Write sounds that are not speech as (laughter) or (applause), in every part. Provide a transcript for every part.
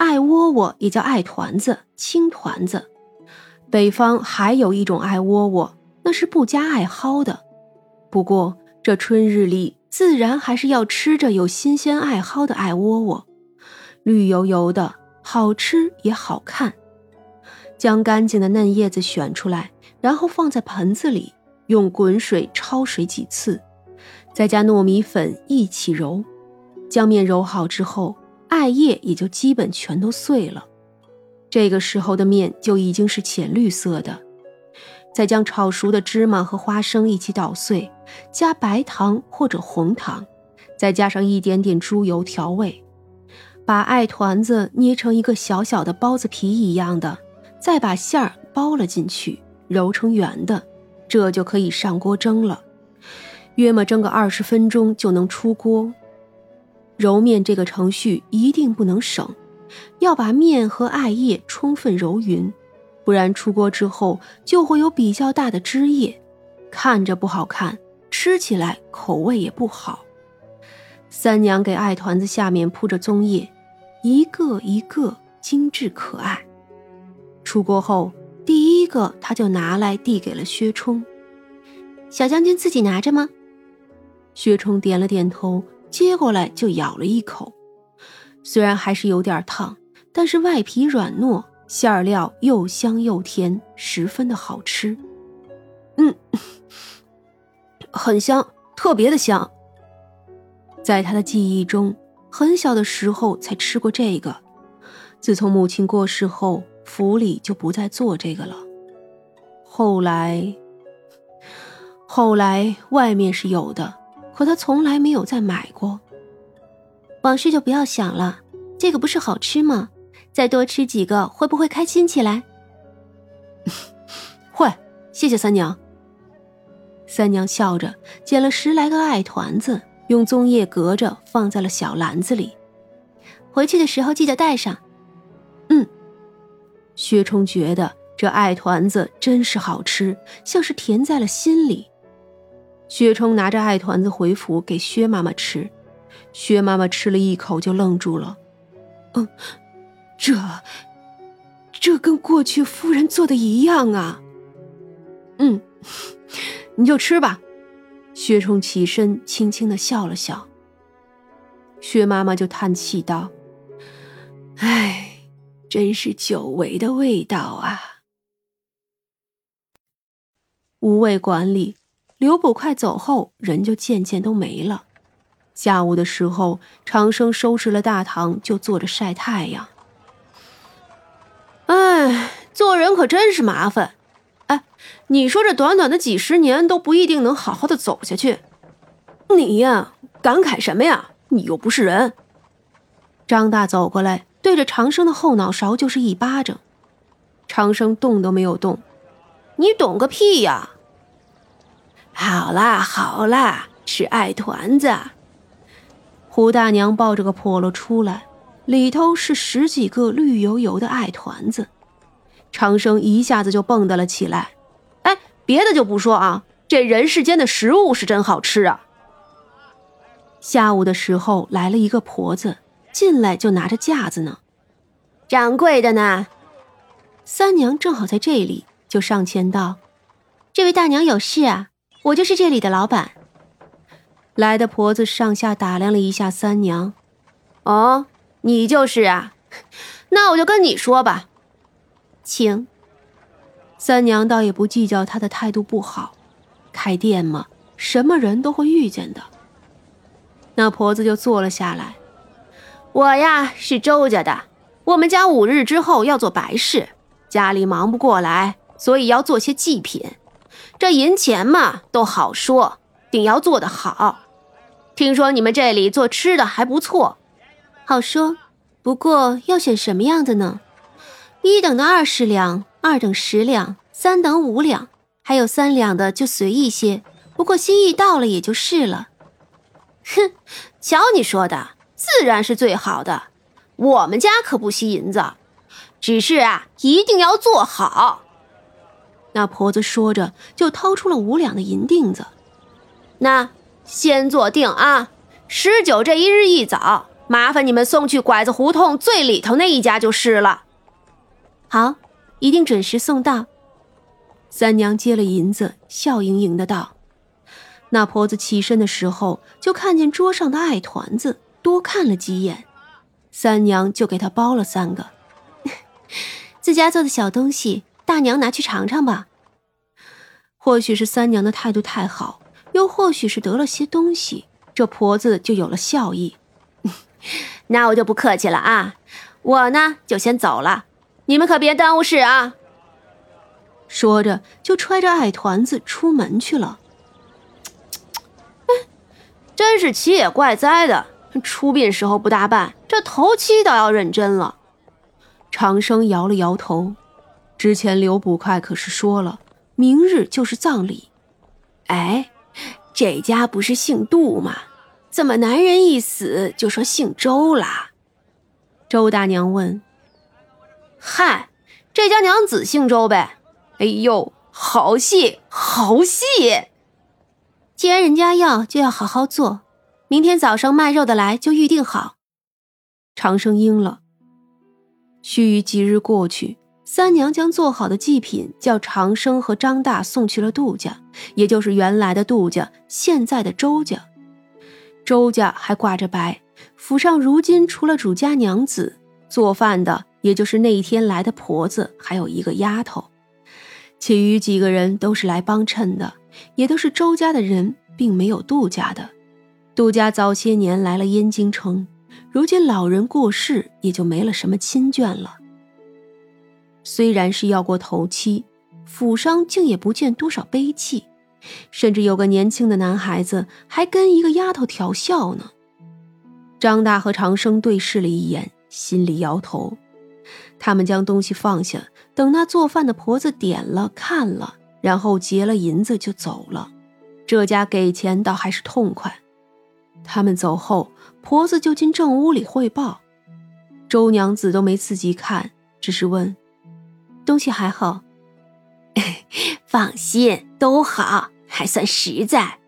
艾窝窝也叫艾团子、青团子。北方还有一种艾窝窝，那是不加艾蒿的。不过这春日里，自然还是要吃着有新鲜艾蒿的艾窝窝，绿油油的，好吃也好看。将干净的嫩叶子选出来，然后放在盆子里，用滚水焯水几次，再加糯米粉一起揉。将面揉好之后，艾叶也就基本全都碎了。这个时候的面就已经是浅绿色的。再将炒熟的芝麻和花生一起捣碎，加白糖或者红糖，再加上一点点猪油调味，把艾团子捏成一个小小的包子皮一样的，再把馅儿包了进去，揉成圆的，这就可以上锅蒸了。约么蒸个二十分钟就能出锅。揉面这个程序一定不能省，要把面和艾叶充分揉匀。不然出锅之后就会有比较大的汁液，看着不好看，吃起来口味也不好。三娘给艾团子下面铺着棕叶，一个一个精致可爱。出锅后，第一个他就拿来递给了薛冲。小将军自己拿着吗？薛冲点了点头，接过来就咬了一口，虽然还是有点烫，但是外皮软糯。馅料又香又甜，十分的好吃。嗯，很香，特别的香。在他的记忆中，很小的时候才吃过这个。自从母亲过世后，府里就不再做这个了。后来，后来外面是有的，可他从来没有再买过。往事就不要想了，这个不是好吃吗？再多吃几个，会不会开心起来？(laughs) 会，谢谢三娘。三娘笑着捡了十来个艾团子，用棕叶隔着，放在了小篮子里。回去的时候记得带上。嗯。薛冲觉得这艾团子真是好吃，像是甜在了心里。薛冲拿着艾团子回府给薛妈妈吃，薛妈妈吃了一口就愣住了。嗯。这，这跟过去夫人做的一样啊。嗯，(laughs) 你就吃吧。薛冲起身，轻轻的笑了笑。薛妈妈就叹气道：“哎，真是久违的味道啊。”无味馆里，刘捕快走后，人就渐渐都没了。下午的时候，长生收拾了大堂，就坐着晒太阳。哎，做人可真是麻烦。哎，你说这短短的几十年都不一定能好好的走下去。你呀，感慨什么呀？你又不是人。张大走过来，对着长生的后脑勺就是一巴掌。长生动都没有动。你懂个屁呀！好啦好啦，吃艾团子。胡大娘抱着个破箩出来。里头是十几个绿油油的艾团子，长生一下子就蹦跶了起来。哎，别的就不说啊，这人世间的食物是真好吃啊！下午的时候来了一个婆子，进来就拿着架子呢。掌柜的呢？三娘正好在这里，就上前道：“这位大娘有事啊，我就是这里的老板。”来的婆子上下打量了一下三娘，哦。你就是啊，那我就跟你说吧，请。三娘倒也不计较他的态度不好，开店嘛，什么人都会遇见的。那婆子就坐了下来。我呀是周家的，我们家五日之后要做白事，家里忙不过来，所以要做些祭品。这银钱嘛都好说，定要做得好。听说你们这里做吃的还不错。好说，不过要选什么样的呢？一等的二十两，二等十两，三等五两，还有三两的就随意些。不过心意到了也就是了。哼，瞧你说的，自然是最好的。我们家可不惜银子，只是啊，一定要做好。那婆子说着，就掏出了五两的银锭子。那先做定啊，十九这一日一早。麻烦你们送去拐子胡同最里头那一家就是了。好，一定准时送到。三娘接了银子，笑盈盈的道：“那婆子起身的时候，就看见桌上的艾团子，多看了几眼。三娘就给她包了三个，(laughs) 自家做的小东西，大娘拿去尝尝吧。或许是三娘的态度太好，又或许是得了些东西，这婆子就有了笑意。(laughs) 那我就不客气了啊，我呢就先走了，你们可别耽误事啊。”说着，就揣着矮团子出门去了。哎，真是奇也怪哉的，出殡时候不大办，这头七倒要认真了。长生摇了摇头，之前刘捕快可是说了，明日就是葬礼。哎，这家不是姓杜吗？怎么男人一死就说姓周啦？周大娘问。嗨，这家娘子姓周呗。哎呦，好戏，好戏！既然人家要，就要好好做。明天早上卖肉的来就预定好。长生应了。须臾几日过去，三娘将做好的祭品叫长生和张大送去了杜家，也就是原来的杜家，现在的周家。周家还挂着白，府上如今除了主家娘子做饭的，也就是那一天来的婆子，还有一个丫头。其余几个人都是来帮衬的，也都是周家的人，并没有杜家的。杜家早些年来了燕京城，如今老人过世，也就没了什么亲眷了。虽然是要过头七，府上竟也不见多少悲戚，甚至有个年轻的男孩子还跟一个丫头调笑呢。张大和长生对视了一眼，心里摇头。他们将东西放下，等那做饭的婆子点了看了，然后结了银子就走了。这家给钱倒还是痛快。他们走后，婆子就进正屋里汇报。周娘子都没仔细看，只是问：“东西还好？”“ (laughs) 放心，都好，还算实在。”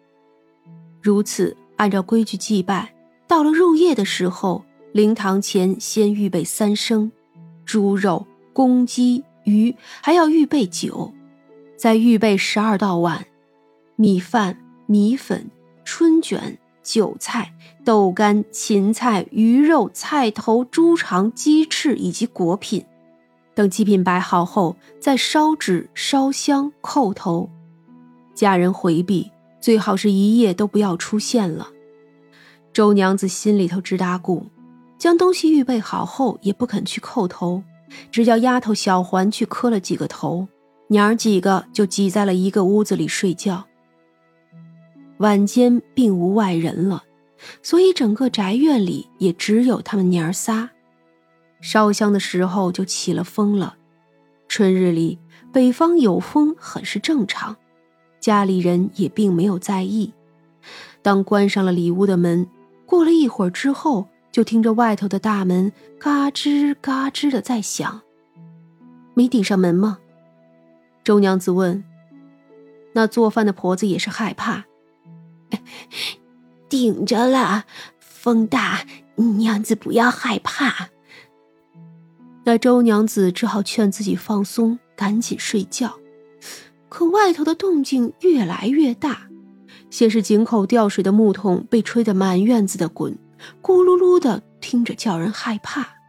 如此，按照规矩祭拜。到了入夜的时候，灵堂前先预备三牲。猪肉、公鸡、鱼，还要预备酒，再预备十二道碗，米饭、米粉、春卷、韭菜、豆干、芹菜、鱼肉、菜头、猪肠、鸡翅以及果品。等祭品摆好后，再烧纸、烧香、叩头。家人回避，最好是一夜都不要出现了。周娘子心里头直打鼓。将东西预备好后，也不肯去叩头，只叫丫头小环去磕了几个头，娘儿几个就挤在了一个屋子里睡觉。晚间并无外人了，所以整个宅院里也只有他们娘儿仨。烧香的时候就起了风了，春日里北方有风很是正常，家里人也并没有在意。当关上了里屋的门，过了一会儿之后。就听着外头的大门嘎吱嘎吱的在响，没顶上门吗？周娘子问。那做饭的婆子也是害怕，(laughs) 顶着了，风大，娘子不要害怕。那周娘子只好劝自己放松，赶紧睡觉。可外头的动静越来越大，先是井口吊水的木桶被吹得满院子的滚。咕噜噜的，听着叫人害怕。